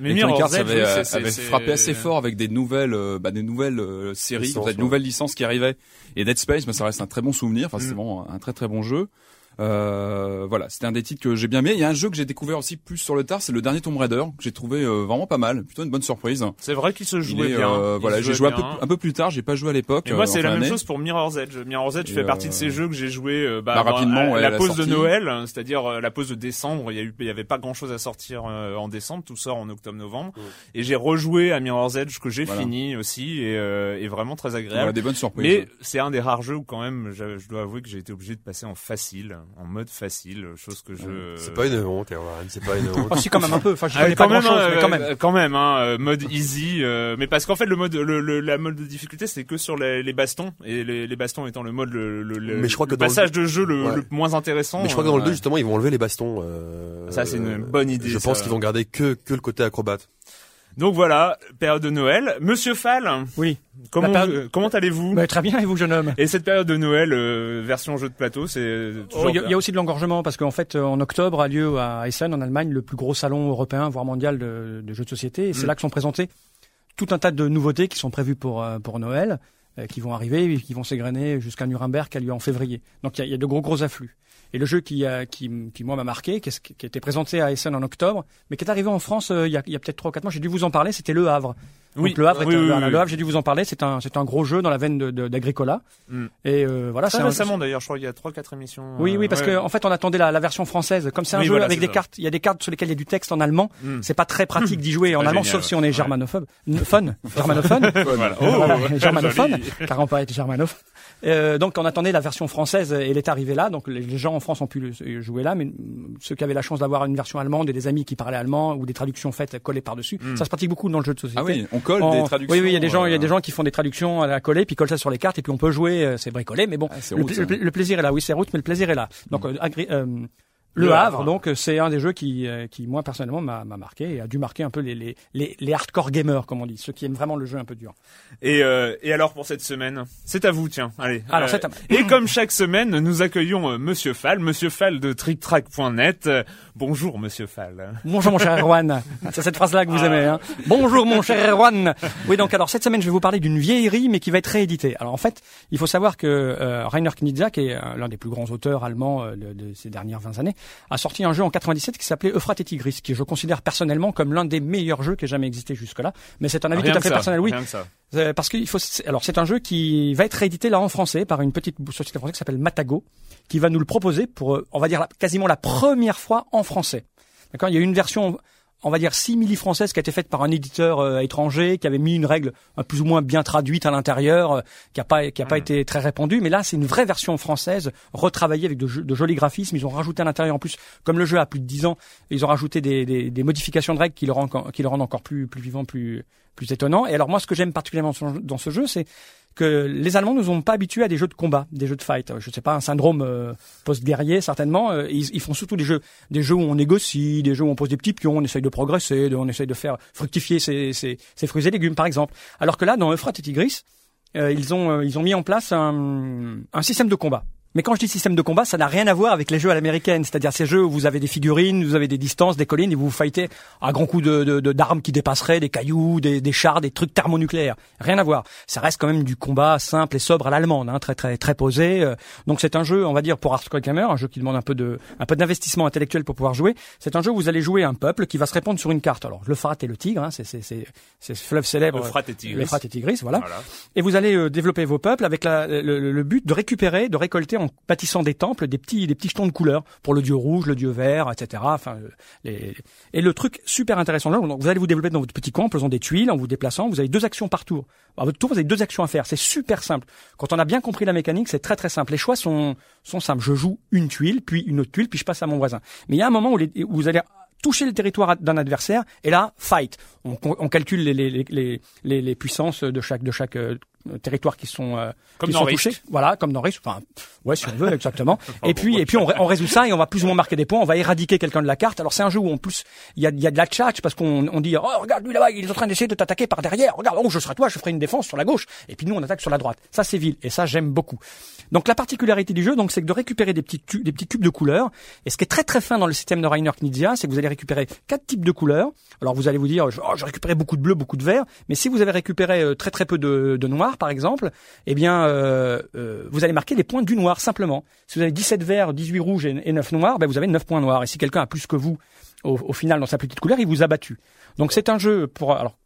Electronic Arts Edge, avait, oui, euh, frappé assez fort avec des nouvelles, euh, bah, des nouvelles euh, séries, ouais. nouvelles licences qui arrivaient. Et Dead Space, bah, ça reste un très bon souvenir. Enfin, c'est Mm. vraiment un très très bon jeu. Euh, voilà, c'était un des titres que j'ai bien aimé. Il y a un jeu que j'ai découvert aussi plus sur le tard, c'est le dernier Tomb Raider que j'ai trouvé euh, vraiment pas mal, plutôt une bonne surprise. C'est vrai qu'il se jouait est, bien. euh, Il voilà, j'ai joué un peu, bien. un peu plus tard, j'ai pas joué à l'époque. Et moi, euh, c'est la même chose pour Mirror's Edge. Mirror's Edge fait euh, partie de ces jeux que j'ai joué euh, bah, bah, rapidement, à- la la pause de. Noël, c'est-à-dire euh, la pause de décembre. Il y a eu, il y avait pas grand-chose à sortir euh, en décembre. Tout sort en octobre-novembre. Et j'ai rejoué à Mirror's Edge que j'ai Voilà. fini aussi et, euh, et vraiment très Voilà, agréable. des bonnes surprises. Mais c'est un des rares jeux où quand même, je, je dois avouer que j'ai été obligé de passer en facile, en mode facile, chose que je. C'est pas une honte, Erwan, c'est pas une honte. Oh, si, quand même un peu. Enfin, je Ah, connais quand pas même, grand chose, hein, mais quand même. euh, quand même, hein, euh, mode easy. euh, mais parce qu'en fait, le mode, le, le- la mode de difficulté, c'est que sur les, les bastons et les, les bastons étant le mode, le, le, le- Mais je crois le que passage de jeu le, Ouais. le moins intéressant. Mais je crois que dans le euh, 2, justement, ils vont enlever les bastons. euh, Ça, c'est une bonne idée, Je ça. pense qu'ils vont garder que, que le côté acrobate. Donc voilà, période de Noël. Monsieur Fall, Oui. comment La période- euh, comment allez-vous Bah, très bien, et vous, jeune homme? Et cette période de Noël, euh, version jeu de plateau, c'est Oh, toujours. Il y, a- il y a aussi de l'engorgement parce qu'en fait, euh, en octobre a lieu à Essen, en Allemagne, le plus gros salon européen, voire mondial de, de jeux de société. Et c'est Mm. là que sont présentés tout un tas de nouveautés qui sont prévues pour euh, pour Noël. qui vont arriver et qui vont s'égrener jusqu'à Nuremberg qui a lieu en février. Donc il y y a de gros gros afflux. Et le jeu qui, moi m'a marqué, qui, a été présenté à Essen en octobre, mais qui est arrivé en France euh, il y a, il y a peut-être trois ou quatre mois. J'ai dû vous en parler. C'était Le Havre. Oui. Donc, le Havre, est Oui, un- oui, voilà, oui, Le. Havre, j'ai dû vous en parler. C'est un, c'est un gros jeu dans la veine de- de- d'Agricola. Mm. Et euh, voilà, Très récemment d'ailleurs, je crois qu'il y a 3-4 émissions. oui, euh, oui, parce ouais. que en fait, on attendait la, la version française. Comme c'est un Oui, jeu voilà, avec des ça. cartes, il y a des cartes sur lesquelles il y a du texte en allemand. Mm. C'est pas très pratique d'y jouer en allemand, génial, sauf si on est germanophobe, fun, germanophone. Oh, germanophone, car on peut être germanophone. Euh, donc on attendait la version française et elle est arrivée là. Donc les, gens en France ont pu le- jouer là, mais ceux qui avaient la chance d'avoir une version allemande et des amis qui parlaient allemand ou des traductions faites collées par dessus, ça se pratique beaucoup dans le jeu de société. Ah oui, on colle En- des traductions. Oui, oui, il y a des gens, il y a euh, des gens qui font des traductions à la coller, puis collent ça sur les cartes, et puis on peut jouer, euh, c'est bricolé, mais bon, Ah, le, route, le- plaisir est là. Oui, c'est route, mais le plaisir est là. Donc, euh, agré- euh, le, Le Havre, Havre. donc, euh, c'est un des jeux qui, euh, qui moi personnellement m'a m'a marqué et a dû marquer un peu les, les, les, les hardcore gamers, comme on dit, ceux qui aiment vraiment le jeu un peu dur. Et, euh, et alors pour cette semaine, c'est à vous, tiens. Allez. Alors, Euh, c'est à- Et comme chaque semaine, nous accueillons euh, Monsieur Fall, Monsieur Fall de TrickTrack.net. Bonjour, Monsieur Fall. Bonjour mon cher Erwan. C'est cette phrase-là que vous aimez. Hein. Bonjour mon cher Erwan. Oui, donc alors cette semaine, je vais vous parler d'une vieillerie, mais qui va être rééditée. Alors en fait, il faut savoir que euh, Rainer Knizia, qui est l'un des plus grands auteurs allemands de, de ces dernières 20 années, a sorti un jeu en 97 qui s'appelait Euphrates et Tigris, qui je considère personnellement comme l'un des meilleurs jeux qui ait jamais existé jusque-là. Mais c'est un avis Rien tout à fait ça, personnel. Oui, euh, parce qu'il faut. c'est- Alors c'est un jeu qui va être réédité là en français par une petite société française qui s'appelle Matago, qui va nous le proposer pour, euh, on va dire quasiment la première fois en français. D'accord? Il y a une version, on va dire simili française qui a été faite par un éditeur euh, étranger, qui avait mis une règle euh, plus ou moins bien traduite à l'intérieur, euh, qui a pas qui a pas été très répandue. Mais là, c'est une vraie version française, retravaillée avec de, jo- de jolis graphismes. Ils ont rajouté à l'intérieur en plus, comme le jeu a plus de 10 ans, ils ont rajouté des, des, des modifications de règles qui le rendent encore- qui le rendent encore plus plus vivant, plus plus étonnant. Et alors moi, ce que j'aime particulièrement dans ce- jeu, c'est que les Allemands nous ont pas habitués à des jeux de combat, des jeux de fight. Je sais pas, un syndrome euh, post-guerrier certainement. Euh, ils, ils font surtout des jeux, des jeux où on négocie, des jeux où on pose des petits pions, on essaye de progresser, de- on essaye de faire fructifier ses, ses, ses fruits et légumes par exemple. Alors que là, dans Euphrates et Tigris, euh, ils ont euh, ils ont mis en place un, un système de combat. Mais quand je dis système de combat, ça n'a rien à voir avec les jeux à l'américaine, c'est-à-dire ces jeux où vous avez des figurines, vous avez des distances, des collines et vous vous fightez à grands coups de de- de- d'armes qui dépasseraient, des cailloux, des, des chars, des trucs thermonucléaires. Rien à voir. Ça reste quand même du combat simple et sobre à l'allemande, hein, très très très posé. euh. Donc c'est un jeu, on va dire pour hardcore gamer, un jeu qui demande un peu de un peu d'investissement intellectuel pour pouvoir jouer. C'est un jeu où vous allez jouer un peuple qui va se répondre sur une carte. Alors le Frat et le Tigre, hein, c'est c'est c'est c'est ce fleuve célèbre. Euphrate et Tigris. L'Euphrate et Tigris, voilà. Voilà. Et vous allez euh, développer vos peuples avec la- le, le- le but de récupérer, de récolter en bâtissant des temples des petits, des petits jetons de couleur pour le dieu rouge, le dieu vert, etc. Enfin, euh, et le truc super intéressant là, vous allez vous développer dans votre petit camp en posant des tuiles, en vous déplaçant. Vous avez deux actions par tour. À votre tour, vous avez deux actions à faire. C'est super simple. Quand on a bien compris la mécanique, c'est très très simple. Les choix sont sont simples. Je joue une tuile, puis une autre tuile, puis je passe à mon voisin. Mais il y a un moment où, vous allez toucher le territoire d'un adversaire et là fight on, calcule les, les, les, les, puissances de chaque de chaque euh, territoire qui sont euh, Comme qui sont touchés. Voilà comme dans Risk enfin ouais si on veut exactement. Et puis et puis on, ré- on résout ça et on va plus ou moins marquer des points. On va éradiquer quelqu'un de la carte. Alors c'est un jeu où en plus il y a, y a de la tchatch parce qu'on on dit oh regarde lui là-bas il est en train d'essayer de t'attaquer par derrière. Regarde oh je serai toi je ferai une défense sur la gauche. Et puis nous on attaque sur la droite. Ça c'est vil. Et ça j'aime beaucoup. Donc la particularité du jeu, donc, c'est que de récupérer des petits, des petits cubes de couleurs. Et ce qui est très très fin dans le système de Rainer Knizia, c'est que vous allez récupérer quatre types de couleurs. Alors vous allez vous dire, je- oh, j'ai récupéré beaucoup de bleu, beaucoup de vert. Mais si vous avez récupéré euh, très très peu de, de noir, par exemple, eh bien, euh, euh, vous allez marquer les points du noir simplement. Si vous avez 17 verts, 18 rouges et, et 9 noirs, ben vous avez 9 points noirs. Et si quelqu'un a plus que vous au, au final dans sa petite couleur, il vous a battu. Donc c'est un jeu pour alors.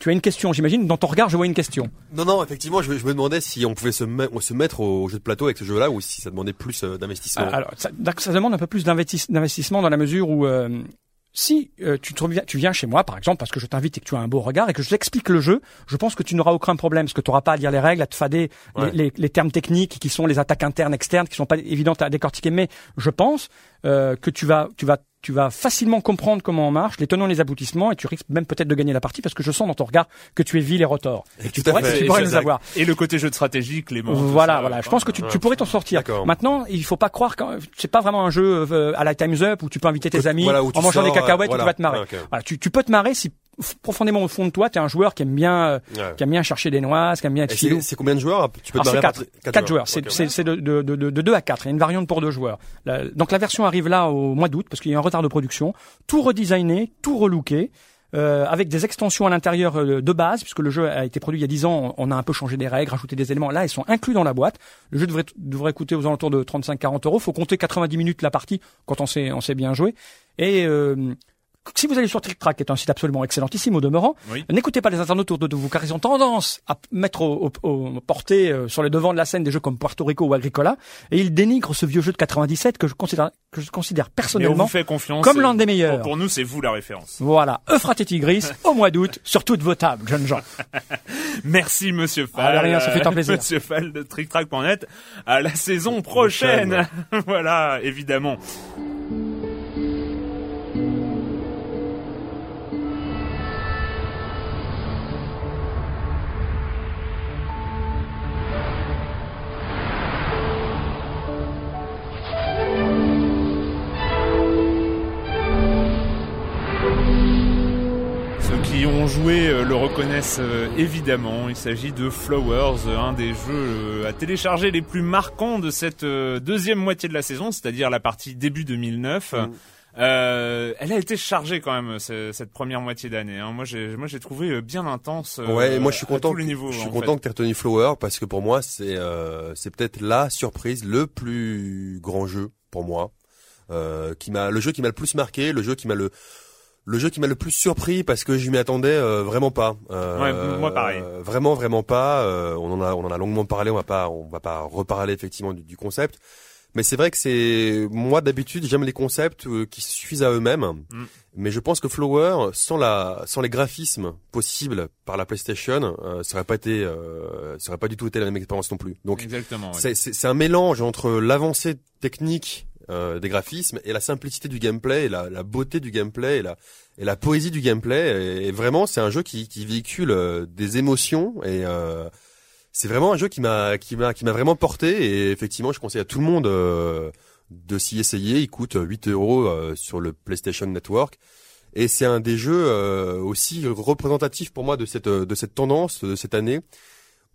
Tu as une question, j'imagine. Dans ton regard, je vois une question. Non, non, effectivement, je, me- je me demandais si on pouvait se, me- se mettre au jeu de plateau avec ce jeu-là ou si ça demandait plus euh, d'investissement. Alors, ça, demande un peu plus d'investis- d'investissement dans la mesure où euh, si euh, tu, te tu viens chez moi, par exemple, parce que je t'invite et que tu as un beau regard et que je t'explique le jeu, je pense que tu n'auras aucun problème, parce que tu n'auras pas à lire les règles, à te fader les- les, les termes techniques qui sont les attaques internes, externes, qui sont pas évidentes à décortiquer. Mais je pense euh, que tu vas, tu vas, tu vas facilement comprendre comment on marche, les tenants, les aboutissements, et tu risques même peut-être de gagner la partie parce que je sens dans ton regard que tu es vil et rotor. Et tu pourrais, fait. tu pourrais nous avoir. Et le côté jeu de stratégie, Clément. Voilà, ça, voilà. Je pense que tu, tu pourrais t'en sortir. Maintenant, il faut pas croire que c'est pas vraiment un jeu euh, à la Times Up où tu peux inviter tes amis voilà, en mangeant des sors, cacahuètes euh, et tu voilà. vas te marrer. Ah. Voilà, tu, tu peux te marrer si profondément au fond de toi, tu es un joueur qui aime bien euh, Ouais. qui aime bien chercher des noises, qui aime bien être filou. c'est combien de joueurs Tu peux Alors te c'est barrer 4, par- quatre joueurs, c'est de, de, de, de 2 à 4, il y a une variante pour deux joueurs. La- donc la version arrive là au mois d'août parce qu'il y a un retard de production, tout redesigné, tout relooké. euh, avec des extensions à l'intérieur euh, de base, puisque le jeu a été produit il y a 10 ans, on a un peu changé des règles, rajouté des éléments. Là, ils sont inclus dans la boîte. Le jeu devrait, devrait coûter aux alentours de 35-40 euros. Faut compter 90 minutes la partie quand on sait, on sait bien jouer. Et euh, si vous allez sur TrickTrack, qui est un site absolument excellentissime au demeurant, Oui. n'écoutez pas les internautes autour de vous, car ils ont tendance à mettre au, au, au porté euh, sur les devants de la scène des jeux comme Puerto Rico ou Agricola, et ils dénigrent ce vieux jeu de 97 que je considère, que je considère personnellement vous fait confiance. comme l'un des meilleurs. Pour, nous, c'est vous la référence. Voilà, Euphrate et Tigris, au mois d'août, sur toutes vos tables, jeunes gens. Merci, monsieur Fall. Ah, rien, ça fait un plaisir. Monsieur Fall de TrickTrack.net. À la saison prochaine. voilà, évidemment. Joué euh, le reconnaissent euh, évidemment. Il s'agit de Flowers, euh, un des jeux à télécharger les plus marquants de cette deuxième moitié de la saison, c'est-à-dire la partie début 2009. Euh, elle a été chargée quand même ce- cette première moitié d'année. hein. Moi, j'ai moi j'ai trouvé bien intense. euh, Ouais, moi je suis content. que- niveaux. je suis en content fait. que tu aies retenu Flower parce que pour moi c'est euh, c'est peut-être la surprise, le plus grand jeu pour moi, qui m'a le jeu qui m'a le plus marqué, le jeu qui m'a le le jeu qui m'a le plus surpris parce que je m'y attendais euh, vraiment pas. Euh, Ouais, moi, pareil. euh, vraiment vraiment pas. Euh, on en a on en a longuement parlé. On va pas on va pas reparler effectivement du, du concept. Mais c'est vrai que c'est moi d'habitude j'aime les concepts euh, qui suffisent à eux-mêmes. Mm. Mais je pense que Flower, sans la, sans les graphismes possibles par la PlayStation, euh, ça aurait pas été, euh, ça aurait pas du tout été la même expérience non plus. Donc ouais. c'est un mélange entre l'avancée technique euh, des graphismes et la simplicité du gameplay, et la, la beauté du gameplay et la, et la poésie du gameplay. Et, vraiment, c'est un jeu qui, qui véhicule euh, des émotions et euh, c'est vraiment un jeu qui m'a, qui m'a, qui m'a vraiment porté. Et effectivement, je conseille à tout le monde. euh, de s'y essayer. Il coûte 8 euros euh, sur le PlayStation Network. Et c'est un des jeux aussi représentatifs pour moi de cette de cette tendance de cette année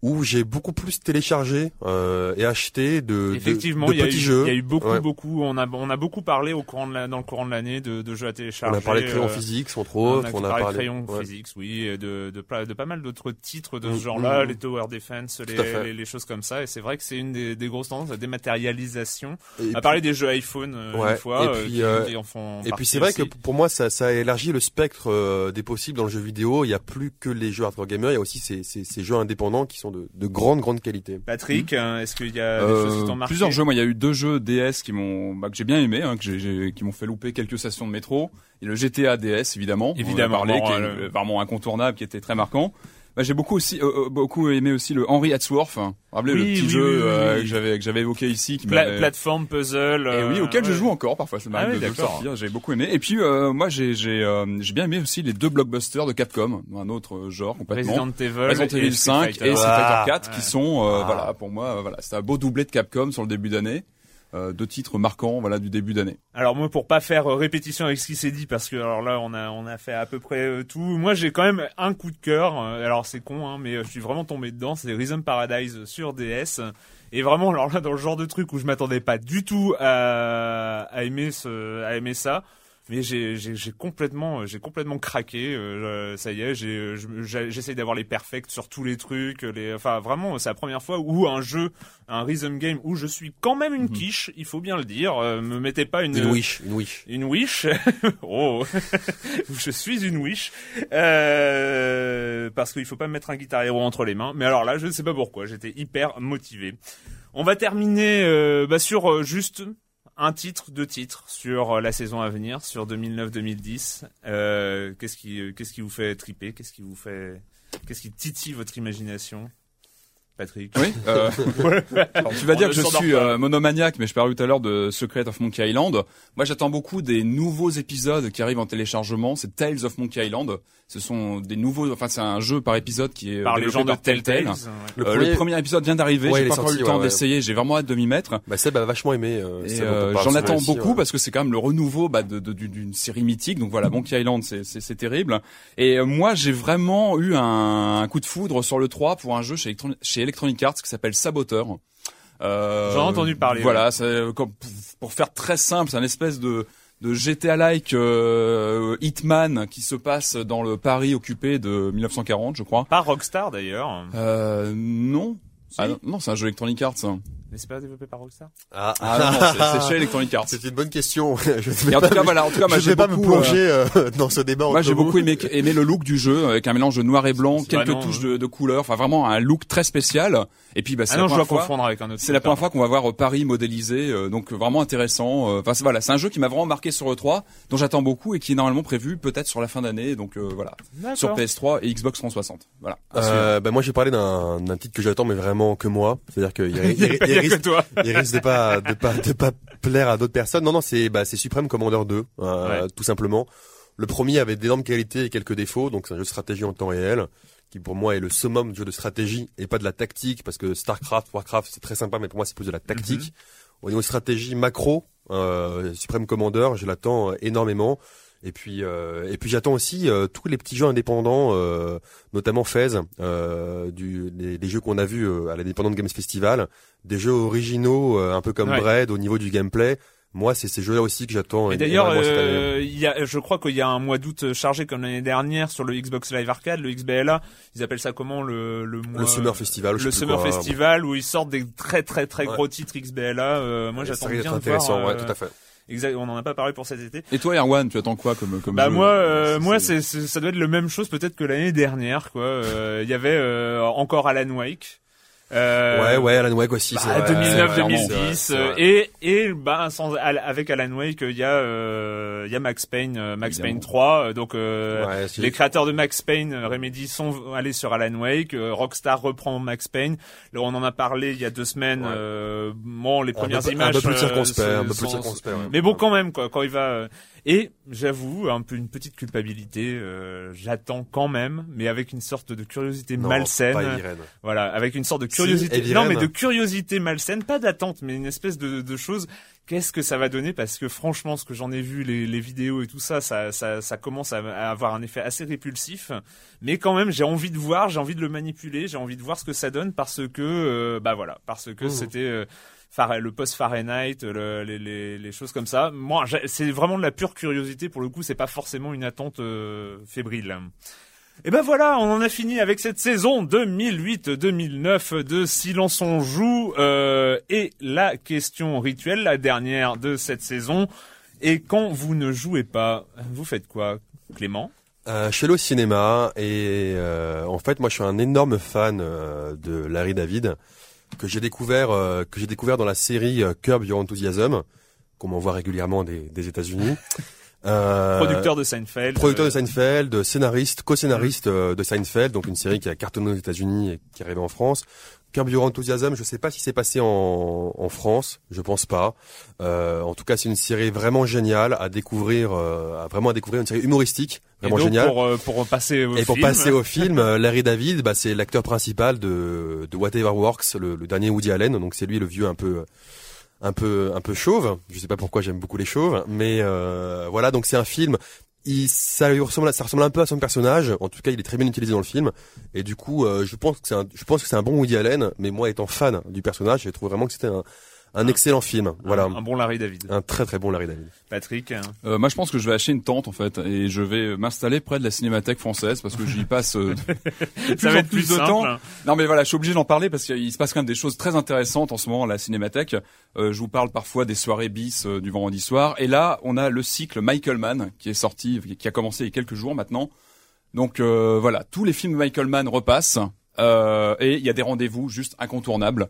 où j'ai beaucoup plus téléchargé euh, et acheté de, de- Effectivement, de, il y, a petits eu, jeux. il y a eu beaucoup, Ouais. beaucoup. On a, on a beaucoup parlé au courant de la, dans le courant de l'année de, de jeux à On télécharger. a parlé de crayon euh, entre On autres. a, On a parlé de parlé Crayon ouais. Physics, oui, de, de, de pas mal d'autres titres de ce Mm, genre-là, mm. les Tower Defense, les, les, les choses comme ça. Et c'est vrai que c'est une des, des grosses tendances, la dématérialisation. Et On a parlé des jeux iPhone euh, Ouais, une fois, et euh, puis, qui, euh, qui en font Et puis c'est vrai que pour moi ça, ça élargit le spectre des possibles dans le jeu vidéo. Il n'y a plus que les jeux hardcore gamer, il y a aussi ces, ces, ces jeux indépendants qui sont de, de grande grande qualité. Patrick, hein, est-ce qu'il y a des Euh, choses qui t'ont marqué plusieurs jeux. Moi, il y a eu deux jeux DS qui m'ont, bah, que j'ai bien aimé, hein, que j'ai- j'ai, qui m'ont fait louper quelques stations de métro. Et le GTA DS, évidemment. Évidemment, On en a parlé, bon, qui est euh, euh, vraiment incontournable, qui était très marquant. Bah, j'ai beaucoup aussi, euh, euh, beaucoup aimé aussi le Henry Hatsworth. Hein. Rappelez le petit oui, jeu oui, euh, que j'avais, que j'avais évoqué ici, qui Pla- plateforme, puzzle. Et oui, euh, auquel je ouais. joue encore parfois. Ça Ah m'arrive oui, de, sortir. J'ai beaucoup aimé. Et puis euh, moi, j'ai j'ai euh, j'ai bien aimé aussi les deux blockbusters de Capcom, un autre genre complètement. Resident Evil, Resident Evil Street 5 Fighter. et Street Ah, Fighter 4 ouais. qui sont euh, Ah. voilà pour moi voilà c'était un beau doublé de Capcom sur le début d'année euh, deux titres marquants voilà du début d'année Alors moi pour pas faire euh, répétition avec ce qui s'est dit parce que alors là on a on a fait à peu près euh, tout. Moi j'ai quand même un coup de cœur. alors c'est con hein, mais je suis vraiment tombé dedans. C'est Rhythm Paradise sur DS. Et vraiment alors là dans le genre de truc où je m'attendais pas du tout à, à aimer ce à aimer ça. Mais j'ai complètement euh, j'ai complètement craqué. euh, ça y est, euh, je- j'ai- j'essaye d'avoir les perfects sur tous les trucs. Les enfin vraiment c'est la première fois où un jeu un rhythm game où je suis quand même une quiche. Il faut bien le dire. Euh, me mettez pas une Une wish, une wish. une wish. oh, je suis une wish. Euh, parce qu'il faut pas me mettre un guitar hero entre les mains. Mais alors là, je ne sais pas pourquoi. J'étais hyper motivé. On va terminer euh, bah, sur euh, juste un titre, deux titres sur euh, la saison à venir, sur 2009-2010. Euh, qu'est-ce qui, euh, qu'est-ce qui vous fait triper? Qu'est-ce qui vous fait, qu'est-ce qui titille votre imagination? Patrick. oui euh, alors, tu vas dire que je suis euh, monomaniaque mais je parlais tout à l'heure de Secret of Monkey Island moi j'attends beaucoup des nouveaux épisodes qui arrivent en téléchargement c'est Tales of Monkey Island ce sont des nouveaux enfin c'est un jeu par épisode qui est Par les gens de Telltale. Telltale. ouais. Le Euh, premier- le premier épisode vient d'arriver Ouais, j'ai pas encore eu le temps ouais, ouais. d'essayer j'ai vraiment hâte de m'y mettre Bah Seb a vachement aimé. Euh, euh, j'en attends beaucoup ouais. parce que c'est quand même le renouveau bah, de- de- d'une série mythique. Donc voilà, Monkey Island, c'est- c'est c'est terrible. Et euh, moi, j'ai vraiment eu un, un coup de foudre sur le 3 pour un jeu chez, Electron- chez Electronic Arts qui s'appelle Saboteur. Euh, J'en ai entendu parler, Voilà, comme- pour, pour faire très simple, c'est un espèce de de GTA-like euh, Hitman qui se passe dans le Paris occupé de 1940, je crois. Pas Rockstar d'ailleurs. Euh, non. Si. Ah, non, non, c'est un jeu Electronic Arts. Mais c'est pas développé par Rockstar Ah, Ah non, c'est- chez Electronic Arts. C'est une bonne question. je ne vais Et en pas, tout cas, voilà, en tout cas, moi, je vais pas me beaucoup, plonger euh, dans ce débat. Moi, j'ai beaucoup aimé, aimé le look du jeu avec un mélange de noir et blanc, quelques vraiment, touches euh, de, de couleurs, enfin vraiment un look très spécial. Et puis, bah, c'est Ah la première fois. C'est la première fois qu'on va voir euh, Paris modélisé, euh, donc euh, vraiment intéressant. euh, Enfin c'est- voilà, c'est un jeu qui m'a vraiment marqué sur E3, dont j'attends beaucoup et qui est normalement prévu peut-être sur la fin d'année, donc euh, voilà, sur PS3 et Xbox 360. Voilà. Euh, bah moi j'ai parlé d'un d'un titre que j'attends mais vraiment que moi c'est-à-dire qu'il que risque, toi. il risque de pas de pas de pas plaire à d'autres personnes non non c'est bah c'est Supreme Commander 2 euh, Ouais. tout simplement le premier avait d'énormes qualités et quelques défauts donc c'est un jeu de stratégie en temps réel qui pour moi est le summum du jeu de stratégie et pas de la tactique parce que Starcraft Warcraft c'est très sympa mais pour moi c'est plus de la tactique Mhm. au niveau stratégie macro euh, Supreme Commander je l'attends énormément et puis euh, et puis j'attends aussi euh, tous les petits jeux indépendants euh, notamment Fez, euh, du, des, des jeux qu'on a vus euh, à l'Independent Games Festival, des jeux originaux, euh, un peu comme Ouais. Bread au niveau du gameplay. Moi, c'est ces jeux-là aussi que j'attends. Et d'ailleurs, euh, il y a, je crois qu'il y a un mois d'août chargé comme l'année dernière sur le Xbox Live Arcade, le XBLA. Ils appellent ça comment le le mois le Summer Festival, le Summer quoi. Festival où ils sortent des très très très Ouais. gros titres XBLA. Euh, moi, Ça j'attends risque bien d'être de voir. intéressant, ouais, euh, tout à fait. Exact. On en a pas parlé pour cet été. Et toi, Erwan, tu attends quoi comme comme Bah jeu moi, euh, moi, c'est, ça doit être le même chose peut-être que l'année dernière, quoi. Euh, Il y avait euh, encore Alan Wake. Euh, ouais, ouais, Alan Wake aussi. c'est Bah, vrai. 2009 clairement, 2010 c'est vrai, euh, et et bah sans avec Alan Wake il y a euh, il y a Max Payne Max Évidemment. Payne 3 euh, donc euh, Ouais, les créateurs de Max Payne Remedy sont allés sur Alan Wake Rockstar reprend Max Payne Là, on en a parlé il y a deux semaines Ouais. euh, bon les un premières peu, images un peu plus circonspect, un peu plus circonspect. ouais. mais bon, quand même, quoi, quand il va. Et j'avoue, un peu une petite culpabilité. euh, J'attends quand même, mais avec une sorte de curiosité Non, malsaine. pas. Voilà, avec une sorte de Si, curiosité. Non, mais de curiosité malsaine, pas d'attente, mais une espèce de, de chose. Qu'est-ce que ça va donner? Parce que franchement, ce que j'en ai vu, les, les vidéos et tout ça, ça, ça, ça commence à, à avoir un effet assez répulsif. Mais quand même, j'ai envie de voir, j'ai envie de le manipuler, j'ai envie de voir ce que ça donne parce que, euh, bah voilà, parce que Mmh. c'était. euh, le post Fahrenheit, le- les, choses comme ça. Moi, c'est vraiment de la pure curiosité pour le coup. C'est pas forcément une attente euh, fébrile. Et ben voilà, on en a fini avec cette saison 2008-2009 de Silence on joue euh, et la question rituelle, la dernière de cette saison. Et quand vous ne jouez pas, vous faites quoi, Clément? Euh, je au cinéma et euh, en fait moi je suis un énorme fan de Larry David que j'ai découvert euh, que j'ai découvert dans la série euh, Curb Your Enthusiasm qu'on m'envoie régulièrement des, des États-Unis. Euh, Producteur de Seinfeld. producteur de euh, Seinfeld, scénariste, co-scénariste euh, de Seinfeld, donc une série qui a cartonné aux États-Unis et qui est arrivée en France. Curb Your Enthusiasm, je sais pas si c'est passé en, en France, je pense pas. Euh, en tout cas, c'est une série vraiment géniale à découvrir, euh, à vraiment à découvrir une série humoristique, et vraiment donc, géniale. Pour, euh, pour passer au Et pour passer au film, euh, Larry David, bah, c'est l'acteur principal de, de Whatever Works, le, le dernier Woody Allen. Donc c'est lui le vieux un peu, un peu, un peu chauve. Je sais pas pourquoi j'aime beaucoup les chauves, mais euh, voilà. Donc c'est un film. Il, ça lui ressemble, ça ressemble un peu à son personnage. En tout cas, il est très bien utilisé dans le film. Et du coup, euh, je pense que c'est un, je pense que c'est un bon Woody Allen. Mais moi, étant fan du personnage, je trouve vraiment que c'était un, un excellent film. Voilà, un, un bon Larry David. un très très bon Larry David. Patrick. hein. Euh, moi, je pense que je vais acheter une tente en fait, et je vais m'installer près de la Cinémathèque française parce que j'y passe euh, de Ça en va être plus de simple. temps. hein. Non mais voilà, je suis obligé d'en parler parce qu'il se passe quand même des choses très intéressantes en ce moment à la Cinémathèque. Euh, je vous parle parfois des soirées bis euh, du vendredi soir. Et là, on a le cycle Michael Mann qui est sorti, qui a commencé il y a quelques jours maintenant. Donc euh, voilà, tous les films de Michael Mann repassent. Euh, et il y a des rendez-vous juste incontournables.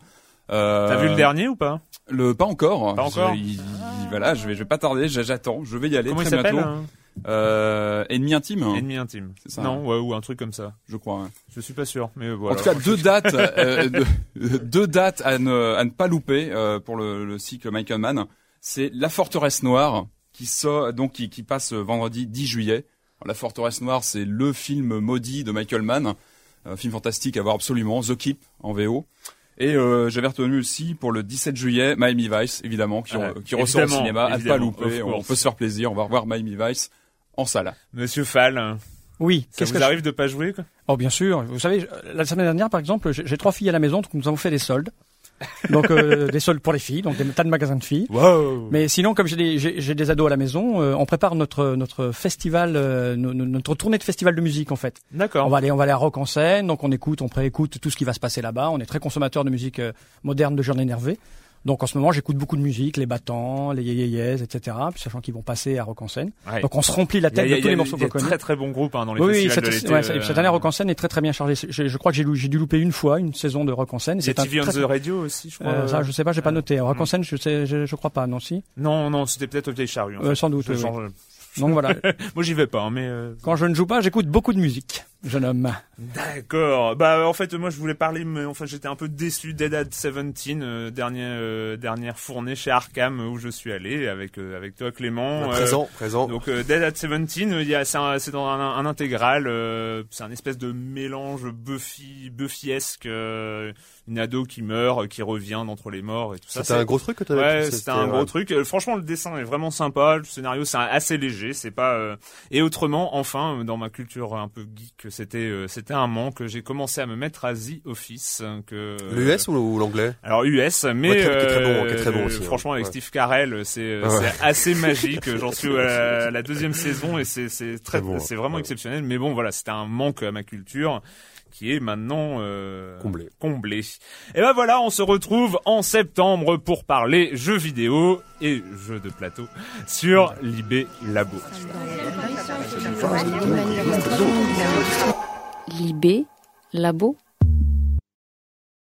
Euh, T'as vu le dernier ou pas? Le pas encore. Pas encore Je- il- il- voilà, je vais, je vais pas tarder. J'attends. Je vais y aller Comment il très s'appelle bientôt. hein Euh, Ennemi intime, Ennemi intime. C'est ça, non, ouais, ou un truc comme ça. je crois. ouais. Je suis pas sûr, mais voilà. En tout cas, deux dates, euh, deux, deux dates à ne, à ne pas louper euh, pour le, le cycle Michael Mann. C'est La Forteresse Noire qui sort, donc qui, qui passe vendredi 10 juillet. Alors, La Forteresse Noire, c'est le film maudit de Michael Mann, un film fantastique à voir absolument, The Keep en VO. Et euh, j'avais retenu aussi pour le 17 juillet Miami Vice, évidemment, qui, ressort au cinéma, à ne pas louper. On peut se faire plaisir, on va revoir Miami Vice en salle. Monsieur Fall, Oui. ça Qu'est-ce vous que je- arrive de pas jouer quoi? Oh bien sûr. Vous savez, je- la semaine dernière par exemple, j'ai j'ai trois filles à la maison, donc nous avons fait des soldes. Donc euh, des soldes pour les filles, donc des tas de magasins de filles. Wow. Mais sinon, comme j'ai des, j'ai, des ados à la maison, euh, on prépare notre notre festival, euh, no- no- notre tournée de festival de musique en fait. D'accord. On va aller, on va aller à Rock en scène, donc on écoute, on préécoute tout ce qui va se passer là-bas. On est très consommateur de musique euh, moderne de jeunes énervés. Donc en ce moment, j'écoute beaucoup de musique, les battants, les yéyéyés, etc. Puis sachant qu'ils vont passer à Rock en scène. Ouais. Donc on se remplit la a- tête a- de tous les morceaux qu'on connaît. très très bons groupes hein, dans les Oui, oui, festivals cette, de ouais, euh, cette année Rock en scène est très très bien chargée. Je, je crois que j'ai, dû louper une fois une saison de Rock en scène. C'est TV on the Radio aussi, je crois. euh, ça, je sais pas, j'ai pas euh, noté. Rock hmm. en scène, je sais, je, je crois pas, non si? Non, non, c'était peut-être au vieille charrue. en Euh, sans doute. Oui, Donc voilà. Moi, j'y vais pas, hein, mais. euh, Quand je ne joue pas, j'écoute beaucoup de musique, jeune homme. D'accord. Bah en fait moi je voulais parler mais enfin j'étais un peu déçu Dead at 17 euh, dernière euh, dernière fournée chez Arkham où je suis allé avec euh, avec toi Clément. Euh, Présent, présent. donc euh, Dead at 17 euh, il y a c'est un- c'est dans un, un intégral euh, c'est un espèce de mélange Buffy Buffyesque euh, une ado qui meurt euh, qui revient d'entre les morts et tout ça. C'était un gros truc que t'avais Ouais, c'était- un gros truc. Euh, franchement, le dessin est vraiment sympa. Le scénario, c'est assez léger. C'est pas. euh, Et autrement, enfin, dans ma culture un peu geek, c'était c'était un manque. J'ai commencé à me mettre à The Office. hein, que L'US ou, l'anglais? Alors US, mais Ouais, est très bon, très bon aussi, hein. franchement avec. Steve Carell, c'est Ouais. assez magique. J'en suis à la deuxième saison et c'est c'est très Très bon, c'est vraiment exceptionnel. Mais bon, voilà, c'était un manque à ma culture qui est maintenant euh, Comblé. comblé. Et ben voilà, on se retrouve en septembre pour parler jeux vidéo et jeux de plateau sur Libé Labo. Libé, labo,